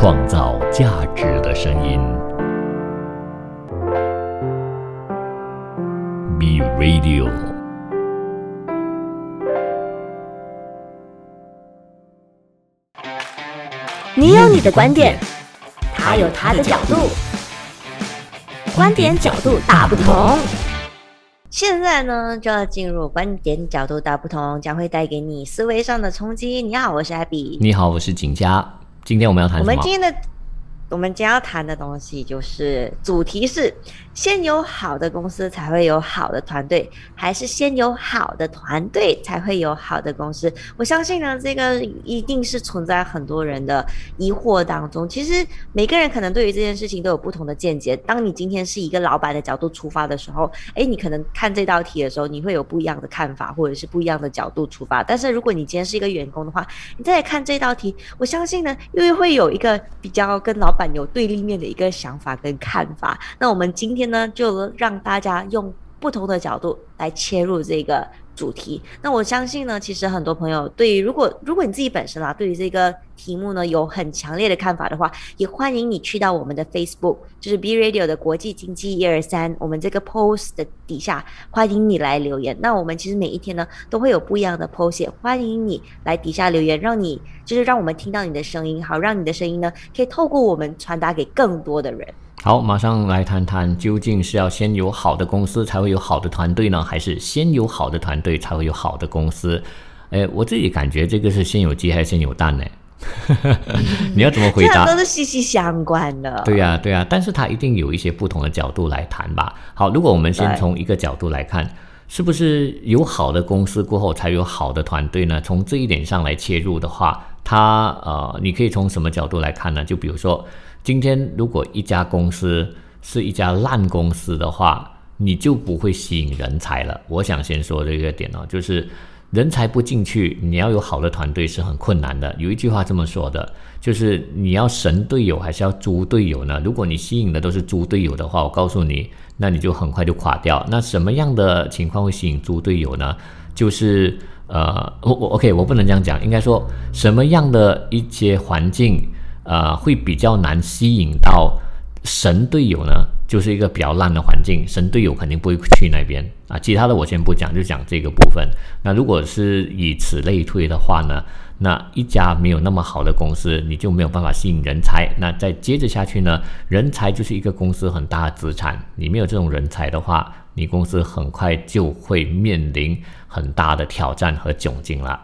创造价值的声音。B Radio。你有你的观点，他有他的角度，观点角度大不同。现在呢，就要进入观点角度大不同，将会带给你思维上的冲击。你好，我是 Abby。你好，我是景佳。今天我们要谈什么？我们今天的。我们将要谈的东西就是主题是：先有好的公司才会有好的团队，还是先有好的团队才会有好的公司？我相信呢，这个一定是存在很多人的疑惑当中。其实每个人可能对于这件事情都有不同的见解。当你今天是一个老板的角度出发的时候，诶，你可能看这道题的时候，你会有不一样的看法，或者是不一样的角度出发。但是如果你今天是一个员工的话，你再来看这道题，我相信呢，又会有一个比较跟老板有对立面的一个想法跟看法，那我们今天呢，就让大家用不同的角度来切入这个。主题，那我相信呢，其实很多朋友对于如果如果你自己本身啊，对于这个题目呢有很强烈的看法的话，也欢迎你去到我们的 Facebook，就是 B Radio 的国际经济一二三，我们这个 post 的底下，欢迎你来留言。那我们其实每一天呢都会有不一样的 post，欢迎你来底下留言，让你就是让我们听到你的声音，好让你的声音呢可以透过我们传达给更多的人。好，马上来谈谈，究竟是要先有好的公司才会有好的团队呢，还是先有好的团队才会有好的公司？哎，我自己感觉这个是先有鸡还是先有蛋呢？你要怎么回答？这都是息息相关的。对呀，对呀，但是它一定有一些不同的角度来谈吧。好，如果我们先从一个角度来看，是不是有好的公司过后才有好的团队呢？从这一点上来切入的话，它呃，你可以从什么角度来看呢？就比如说。今天如果一家公司是一家烂公司的话，你就不会吸引人才了。我想先说这个点哦，就是人才不进去，你要有好的团队是很困难的。有一句话这么说的，就是你要神队友还是要猪队友呢？如果你吸引的都是猪队友的话，我告诉你，那你就很快就垮掉。那什么样的情况会吸引猪队友呢？就是呃，我我 OK，我不能这样讲，应该说什么样的一些环境。呃，会比较难吸引到神队友呢，就是一个比较烂的环境，神队友肯定不会去那边啊。其他的我先不讲，就讲这个部分。那如果是以此类推的话呢，那一家没有那么好的公司，你就没有办法吸引人才。那再接着下去呢，人才就是一个公司很大的资产，你没有这种人才的话，你公司很快就会面临很大的挑战和窘境了。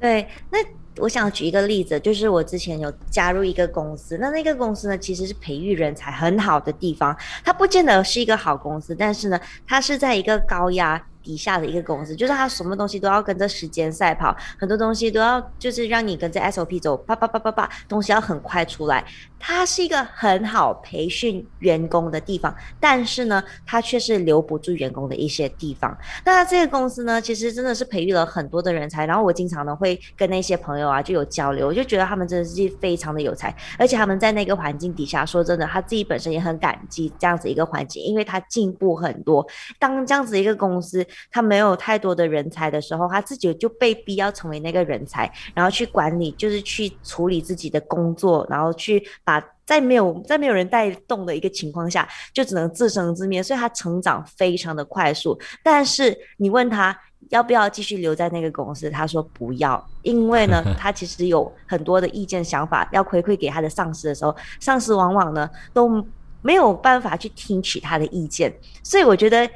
对，那。我想举一个例子，就是我之前有加入一个公司，那那个公司呢，其实是培育人才很好的地方。它不见得是一个好公司，但是呢，它是在一个高压底下的一个公司，就是他什么东西都要跟着时间赛跑，很多东西都要就是让你跟着 SOP 走，啪啪啪啪啪，东西要很快出来。它是一个很好培训员工的地方，但是呢，它却是留不住员工的一些地方。那这个公司呢，其实真的是培育了很多的人才。然后我经常呢会跟那些朋友啊就有交流，我就觉得他们真的是非常的有才，而且他们在那个环境底下，说真的，他自己本身也很感激这样子一个环境，因为他进步很多。当这样子一个公司，他没有太多的人才的时候，他自己就被逼要成为那个人才，然后去管理，就是去处理自己的工作，然后去。把在没有在没有人带动的一个情况下，就只能自生自灭，所以他成长非常的快速。但是你问他要不要继续留在那个公司，他说不要，因为呢，他其实有很多的意见想法要回馈给他的上司的时候，上司往往呢都没有办法去听取他的意见。所以我觉得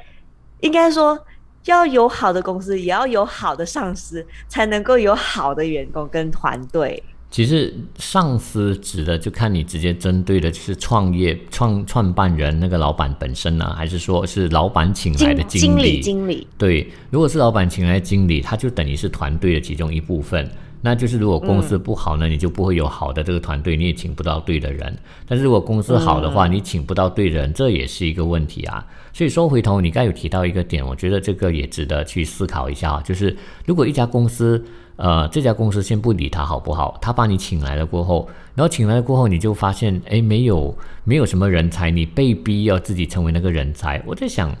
应该说要有好的公司，也要有好的上司，才能够有好的员工跟团队。其实上司指的就看你直接针对的是创业创创办人那个老板本身呢，还是说是老板请来的经理？经理，对，如果是老板请来的经理，他就等于是团队的其中一部分。那就是如果公司不好呢，你就不会有好的这个团队，你也请不到对的人。但是如果公司好的话，你请不到对人，这也是一个问题啊。所以说回头，你刚有提到一个点，我觉得这个也值得去思考一下，就是如果一家公司。呃，这家公司先不理他好不好？他把你请来了过后，然后请来了过后，你就发现，哎，没有，没有什么人才，你被逼要自己成为那个人才。我在想，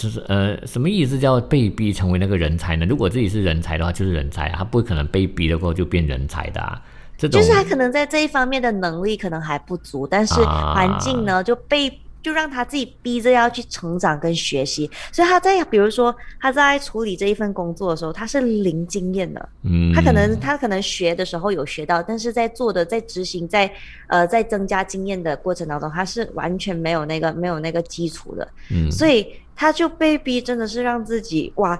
就是呃，什么意思叫被逼成为那个人才呢？如果自己是人才的话，就是人才，他不可能被逼的过后就变人才的啊。这种就是他可能在这一方面的能力可能还不足，但是啊。环境呢就被就让他自己逼着要去成长跟学习，所以他在比如说他在处理这一份工作的时候，他是零经验的，嗯，他可能他可能学的时候有学到，但是在做的在执行在呃在增加经验的过程当中，他是完全没有那个没有那个基础的，嗯，所以他就被逼真的是让自己哇。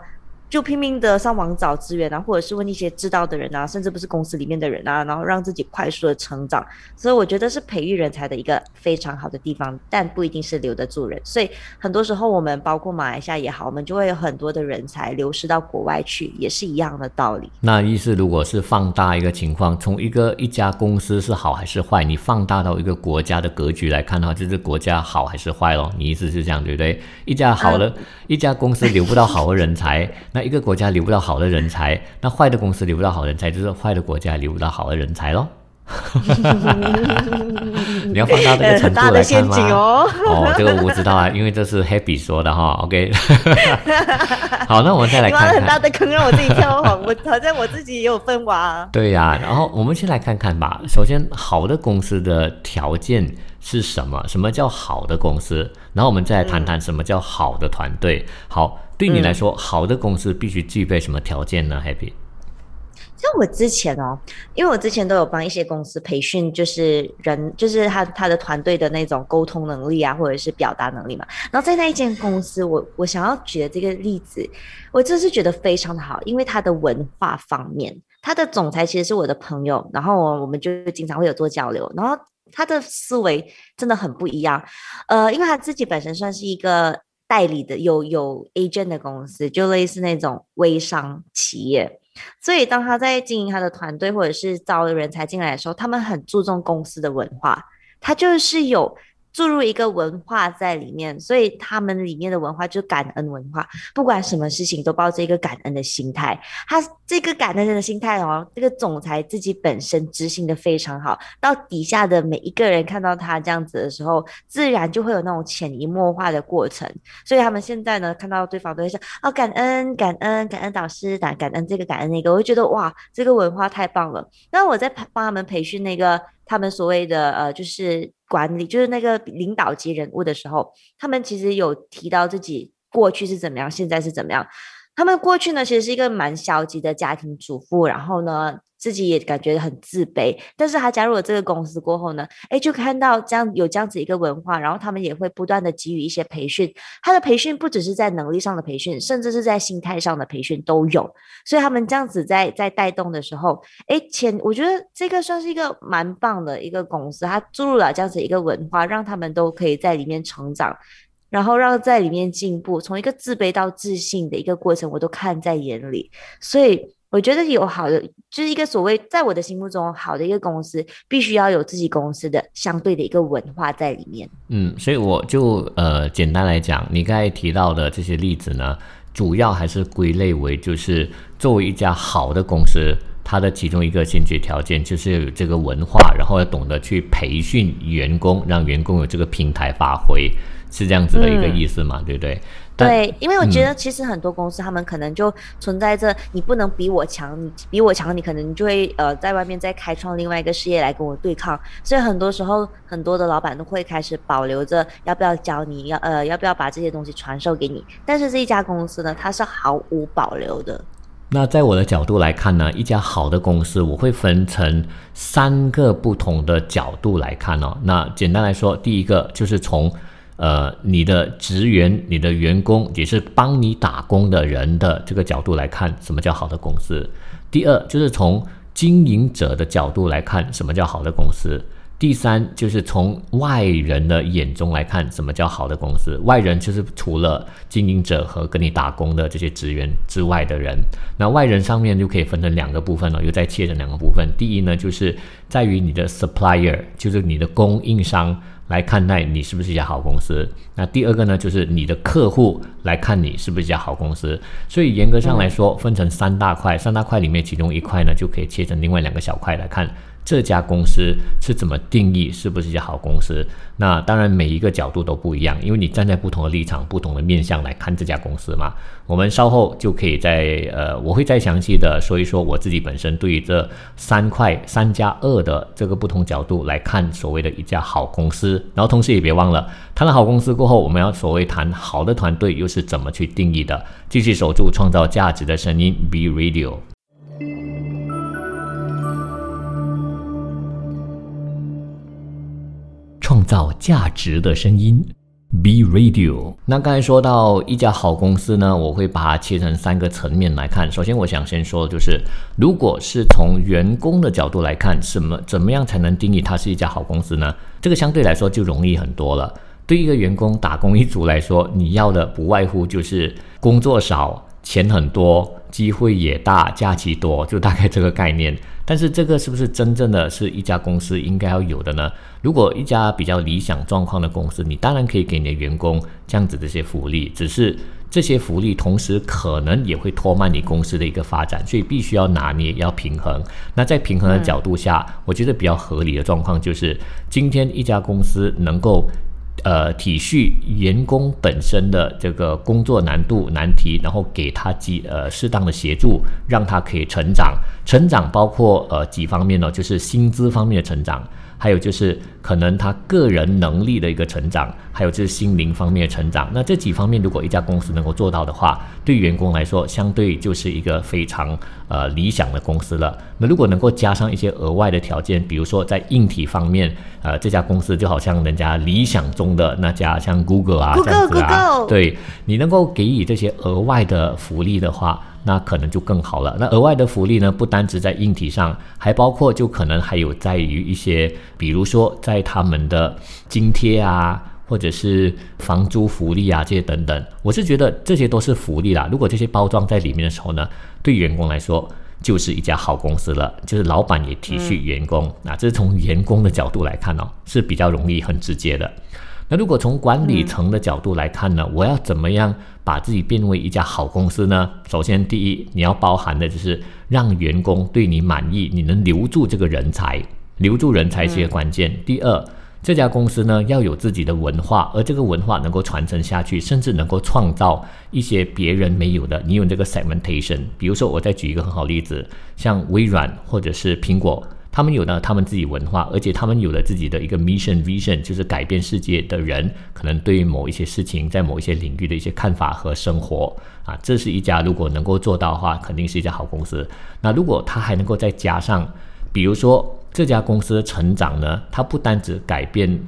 就拼命的上网找资源啊，或者是问一些知道的人啊，甚至不是公司里面的人啊，然后让自己快速的成长。所以我觉得是培育人才的一个非常好的地方，但不一定是留得住人。所以很多时候我们包括马来西亚也好，我们就会有很多的人才流失到国外去，也是一样的道理。那意思如果是放大一个情况，从一个一家公司是好还是坏，你放大到一个国家的格局来看的话，就是国家好还是坏咯？你意思是这样对不对？一家好的、一家公司留不到好的人才，那 一个国家留不到好的人才，那坏的公司留不到好人才，就是坏的国家留不到好的人才咯。你要放大这个程度来看陷阱吗？哦。哦，这个我不知道啊，因为这是 Happy 说的哈。OK，好，那我们再来你挖了看看。很大的坑让我自己跳好，我好像我自己也有分娃、啊。对呀、然后我们先来看看吧。首先，好的公司的条件是什么？什么叫好的公司？然后我们再来谈谈什么叫好的团队。好，对你来说，好的公司必须具备什么条件呢？Happy？像我之前哦，因为我之前都有帮一些公司培训，就是人，就是他他的团队的那种沟通能力啊，或者是表达能力嘛。然后在那一间公司，我我想要举的这个例子，我真是觉得非常的好，因为他的文化方面，他的总裁其实是我的朋友，然后我们就经常会有做交流，然后他的思维真的很不一样，呃，因为他自己本身算是一个代理的有有 agent 的公司，就类似那种微商企业。所以，当他在经营他的团队或者是招人才进来的时候，他们很注重公司的文化，他就是有注入一个文化在里面，所以他们里面的文化就是感恩文化，不管什么事情都抱着一个感恩的心态。他这个感恩的心态哦，这个总裁自己本身执行的非常好，到底下的每一个人看到他这样子的时候，自然就会有那种潜移默化的过程。所以他们现在呢，看到对方都会说哦，感恩感恩感恩导师，感感恩这个感恩那个，我就觉得哇，这个文化太棒了。那我在帮他们培训那个他们所谓的呃，就是管理，就是那个领导级人物的时候，他们其实有提到自己过去是怎么样，现在是怎么样。他们过去呢，其实是一个蛮消极的家庭主妇，然后呢，自己也感觉很自卑。但是他加入了这个公司过后呢，哎，就看到这样有这样子一个文化，然后他们也会不断的给予一些培训。他的培训不只是在能力上的培训，甚至是在心态上的培训都有。所以他们这样子在在带动的时候，哎，前我觉得这个算是一个蛮棒的一个公司，它注入了这样子一个文化，让他们都可以在里面成长。然后让在里面进步，从一个自卑到自信的一个过程，我都看在眼里。所以我觉得有好的，就是一个所谓在我的心目中好的一个公司，必须要有自己公司的相对的一个文化在里面。嗯，所以我就呃简单来讲，你刚才提到的这些例子呢，主要还是归类为就是作为一家好的公司，它的其中一个先决条件就是有这个文化，然后要懂得去培训员工，让员工有这个平台发挥，是这样子的一个意思嘛，对不对？但对，因为我觉得其实很多公司他们可能就存在着你不能比我强，你比我强，你可能就会呃在外面再开创另外一个事业来跟我对抗。所以很多时候很多的老板都会开始保留着要不要教你，要呃要不要把这些东西传授给你。但是这一家公司呢，它是毫无保留的。那在我的角度来看呢，一家好的公司，我会分成三个不同的角度来看哦。那简单来说，第一个就是从呃你的职员、你的员工，也是帮你打工的人的这个角度来看，什么叫好的公司。第二就是从经营者的角度来看，什么叫好的公司。第三就是从外人的眼中来看，什么叫好的公司？外人就是除了经营者和跟你打工的这些职员之外的人。那外人上面就可以分成两个部分了，又再切成两个部分。第一呢，就是在于你的 supplier，就是你的供应商来看待你是不是一家好公司。那第二个呢，就是你的客户来看你是不是一家好公司。所以严格上来说，分成三大块，三大块里面其中一块呢，就可以切成另外两个小块来看。这家公司是怎么定义是不是一家好公司？那当然每一个角度都不一样，因为你站在不同的立场、不同的面向来看这家公司嘛。我们稍后就可以在呃，我会再详细的说一说我自己本身对于这三块三加二的这个不同角度来看所谓的一家好公司。然后同时也别忘了，谈了好公司过后，我们要所谓谈好的团队又是怎么去定义的？继续守住创造价值的声音，Be Radio。创造价值的声音，B Radio。那刚才说到一家好公司呢，我会把它切成三个层面来看。首先，我想先说就是，如果是从员工的角度来看，什么怎么样才能定义它是一家好公司呢？这个相对来说就容易很多了。对一个员工打工一族来说，你要的不外乎就是工作少、钱很多、机会也大、假期多，就大概这个概念。但是这个是不是真正的是一家公司应该要有的呢？如果一家比较理想状况的公司，你当然可以给你的员工这样子的一些福利，只是这些福利同时可能也会拖慢你公司的一个发展，所以必须要拿捏，要平衡。那在平衡的角度下，我觉得比较合理的状况就是，今天一家公司能够。呃，体恤员工本身的这个工作难度难题，然后给他几呃适当的协助，让他可以成长。成长包括呃几方面呢？就是薪资方面的成长。还有就是可能他个人能力的一个成长，还有就是心灵方面的成长。那这几方面，如果一家公司能够做到的话，对员工来说，相对就是一个非常呃理想的公司了。那如果能够加上一些额外的条件，比如说在硬体方面，呃，这家公司就好像人家理想中的那家像 Google 啊这样子啊，对你能够给予这些额外的福利的话。那可能就更好了。那额外的福利呢？不单只在硬体上，还包括就可能还有在于一些，比如说在他们的津贴啊，或者是房租福利啊这些等等。我是觉得这些都是福利啦。如果这些包装在里面的时候呢，对员工来说就是一家好公司了。就是老板也体恤员工，那这是从员工的角度来看哦，是比较容易很直接的。那如果从管理层的角度来看呢，我要怎么样把自己变为一家好公司呢？首先，第一，你要包含的就是让员工对你满意，你能留住这个人才，留住人才是一个关键。第二，这家公司呢要有自己的文化，而这个文化能够传承下去，甚至能够创造一些别人没有的。你有这个 segmentation，比如说，我再举一个很好例子，像微软或者是苹果。他们有呢，他们自己文化，而且他们有了自己的一个 mission vision，就是改变世界的人可能对于某一些事情，在某一些领域的一些看法和生活啊，这是一家如果能够做到的话，肯定是一家好公司。那如果他还能够再加上，比如说这家公司的成长呢，它不单只改变。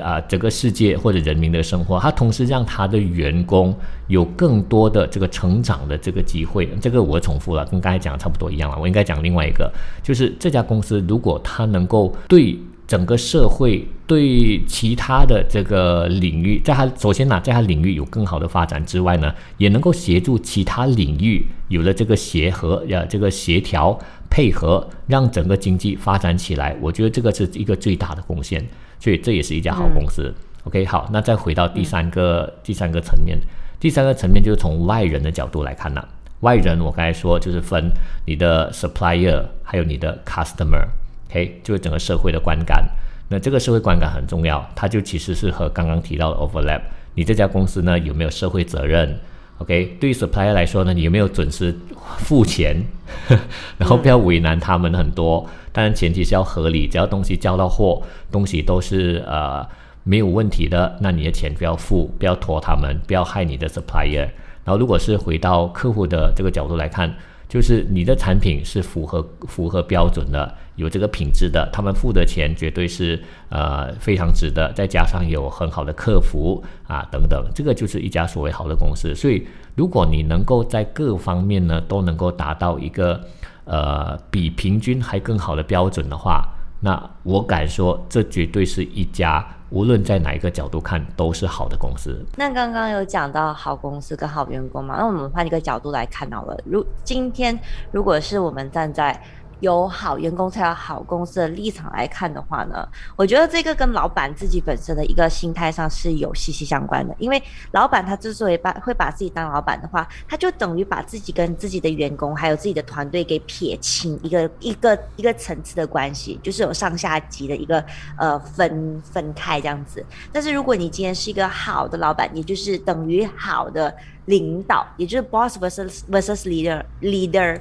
啊，整个世界或者人民的生活，它同时让他的员工有更多的这个成长的这个机会。这个我重复了，跟刚才讲的差不多一样了。我应该讲另外一个，就是这家公司如果它能够对整个社会、对其他的这个领域，在它首先呢，在它领域有更好的发展之外呢，也能够协助其他领域有了这个协和呀，这个协调配合，让整个经济发展起来。我觉得这个是一个最大的贡献。所以这也是一家好公司。OK，好，那再回到第三个第三个层面，第三个层面就是从外人的角度来看呢。外人我刚才说就是分你的 supplier，还有你的 customer，OK，就是整个社会的观感。那这个社会观感很重要，它就其实是和刚刚提到的 overlap。你这家公司呢有没有社会责任？OK，对于 supplier 来说呢，你有没有准时付钱？然后不要为难他们很多。当然，前提是要合理，只要东西交到货，东西都是呃没有问题的，那你的钱不要付，不要拖他们，不要害你的 supplier。然后，如果是回到客户的这个角度来看，就是你的产品是符合符合标准的，有这个品质的，他们付的钱绝对是呃非常值得，再加上有很好的客服啊等等，这个就是一家所谓好的公司。所以，如果你能够在各方面呢都能够达到一个。呃，比平均还更好的标准的话，那我敢说，这绝对是一家无论在哪一个角度看都是好的公司。那刚刚有讲到好公司跟好员工嘛？那我们换一个角度来看好了。如今天，如果是我们站在有好员工才有好公司的立场来看的话呢，我觉得这个跟老板自己本身的一个心态上是有息息相关的。因为老板他之所以把会把自己当老板的话，他就等于把自己跟自己的员工还有自己的团队给撇清一个一个一个层次的关系，就是有上下级的一个呃分分开这样子。但是如果你今天是一个好的老板，也就是等于好的领导，也就是 boss versus versus leader leader。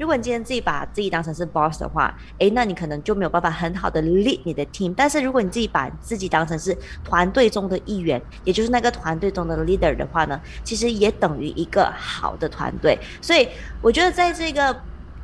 如果你今天自己把自己当成是 boss 的话，诶，那你可能就没有办法很好的 lead 你的 team。但是如果你自己把自己当成是团队中的一员，也就是那个团队中的 leader 的话呢，其实也等于一个好的团队。所以我觉得在这个。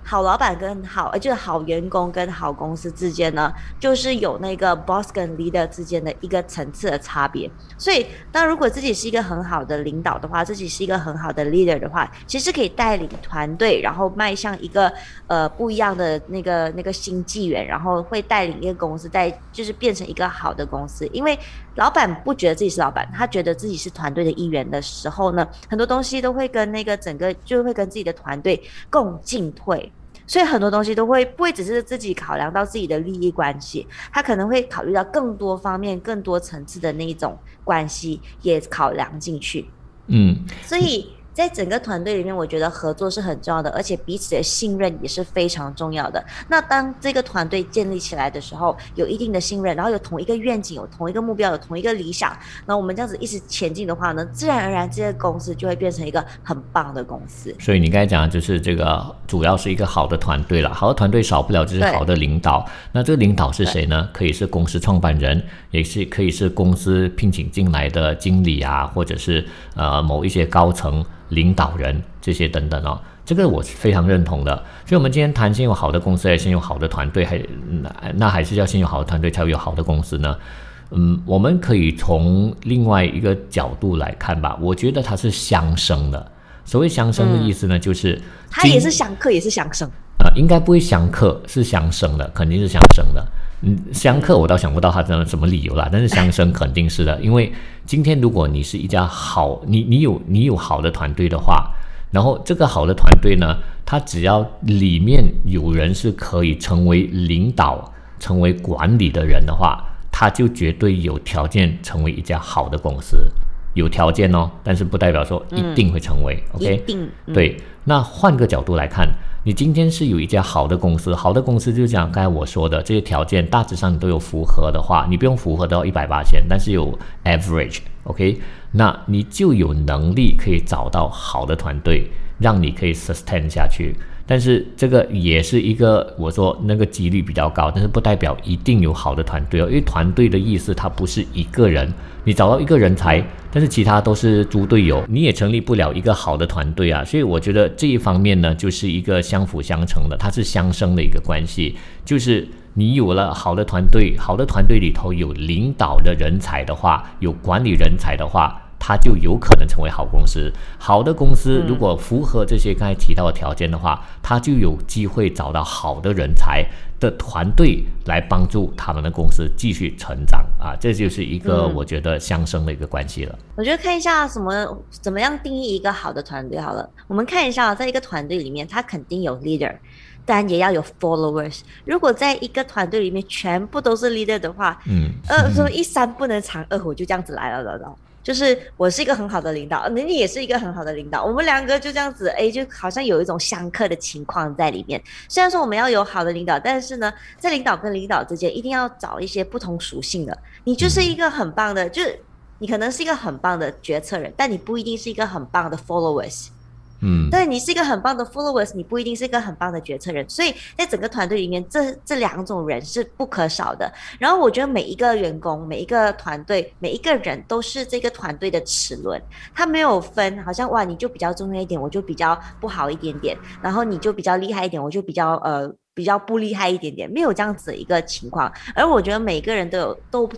好老板跟好，就是好员工跟好公司之间呢，就是有那个 boss 跟 leader 之间的一个层次的差别。所以，当如果自己是一个很好的领导的话，自己是一个很好的 leader 的话，其实可以带领团队，然后迈向一个呃不一样的那个那个新纪元，然后会带领一个公司在就是变成一个好的公司。因为老板不觉得自己是老板，他觉得自己是团队的一员的时候呢，很多东西都会跟那个整个就会跟自己的团队共进退。所以很多东西都会不会只是自己考量到自己的利益关系，他可能会考虑到更多方面、更多层次的那一种关系也考量进去。嗯，所以。在整个团队里面，我觉得合作是很重要的，而且彼此的信任也是非常重要的。那当这个团队建立起来的时候，有一定的信任，然后有同一个愿景，有同一个目标，有同一个理想，那我们这样子一直前进的话呢，自然而然这个公司就会变成一个很棒的公司。所以你刚才讲的就是这个，主要是一个好的团队了。好的团队少不了就是好的领导。那这个领导是谁呢？可以是公司创办人，也是可以是公司聘请进来的经理啊，或者是呃某一些高层。领导人这些等等哦，这个我是非常认同的。所以，我们今天谈先有好的公司，还是先有好的团队，还那那还是要先有好的团队，才会有好的公司呢？嗯，我们可以从另外一个角度来看吧。我觉得它是相生的。所谓相生的意思呢，就是它也是相克，也是相生。呃，应该不会相克，是相生的，肯定是相生的。嗯，相克我倒想不到他这什么理由啦，但是相生肯定是的，因为今天如果你是一家好，你你有你有好的团队的话，然后这个好的团队呢，他只要里面有人是可以成为领导、成为管理的人的话，他就绝对有条件成为一家好的公司。有条件哦，但是不代表说一定会成为。OK，对。那换个角度来看。你今天是有一家好的公司，好的公司就像刚才我说的这些条件，大致上你都有符合的话，你不用符合到一百八千，但是有 average，OK，那你就有能力可以找到好的团队，让你可以 sustain 下去。但是这个也是一个我说那个几率比较高，但是不代表一定有好的团队哦，因为团队的意思它不是一个人，你找到一个人才，但是其他都是猪队友，你也成立不了一个好的团队啊。所以我觉得这一方面呢，就是一个相辅相成的，它是相生的一个关系，就是你有了好的团队，好的团队里头有领导的人才的话，有管理人才的话。它就有可能成为好公司。好的公司如果符合这些刚才提到的条件的话，它就有机会找到好的人才的团队来帮助他们的公司继续成长啊！这就是一个我觉得相生的一个关系了。我觉得看一下什么怎么样定义一个好的团队好了。我们看一下，在一个团队里面，它肯定有 leader，当然也要有 followers。如果在一个团队里面全部都是 leader 的话，嗯，呃，说一山不能藏二虎，就这样子来了了。就是我是一个很好的领导，你也是一个很好的领导，我们两个就这样子，哎，就好像有一种相克的情况在里面。虽然说我们要有好的领导，但是呢，在领导跟领导之间，一定要找一些不同属性的。你就是一个很棒的，就是你可能是一个很棒的决策人，但你不一定是一个很棒的 followers。嗯，对你是一个很棒的 followers，你不一定是一个很棒的决策人，所以在整个团队里面，这这两种人是不可少的。然后我觉得每一个员工、每一个团队、每一个人都是这个团队的齿轮，他没有分，好像哇，你就比较重要一点，我就比较不好一点点，然后你就比较厉害一点，我就比较呃比较不厉害一点点，没有这样子的一个情况。而我觉得每个人都有都。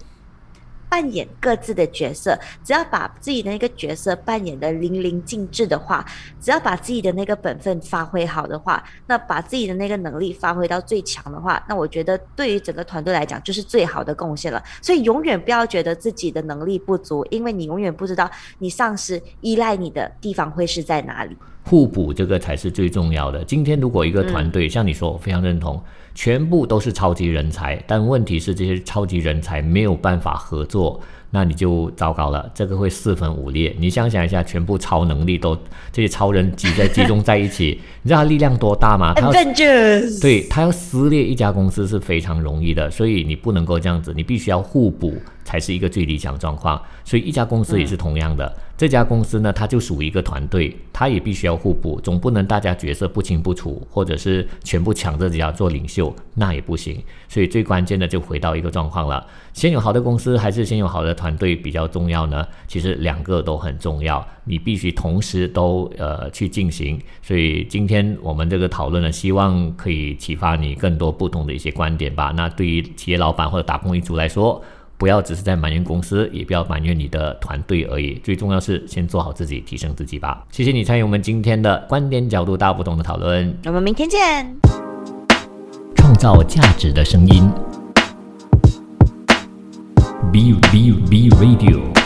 扮演各自的角色，只要把自己的那个角色扮演的淋漓尽致的话，只要把自己的那个本分发挥好的话，那把自己的那个能力发挥到最强的话，那我觉得对于整个团队来讲就是最好的贡献了。所以永远不要觉得自己的能力不足，因为你永远不知道你上司依赖你的地方会是在哪里。互补这个才是最重要的。今天如果一个团队像你说，我非常认同，全部都是超级人才，但问题是这些超级人才没有办法合作。那你就糟糕了，这个会四分五裂。你想想一下，全部超能力都这些超人挤在集中在一起，你知道他力量多大吗？他要对他要撕裂一家公司是非常容易的，所以你不能够这样子，你必须要互补。才是一个最理想状况，所以一家公司也是同样的。这家公司呢，它就属于一个团队，它也必须要互补，总不能大家角色不清不楚，或者是全部抢着要做领袖，那也不行。所以最关键的就回到一个状况了：先有好的公司，还是先有好的团队比较重要呢？其实两个都很重要，你必须同时都呃去进行。所以今天我们这个讨论呢，希望可以启发你更多不同的一些观点吧。那对于企业老板或者打工一族来说，不要只是在埋怨公司，也不要埋怨你的团队而已。最重要是先做好自己，提升自己吧。谢谢你参与我们今天的观点角度大不同的讨论。我们明天见。创造价值的声音，B B B Radio。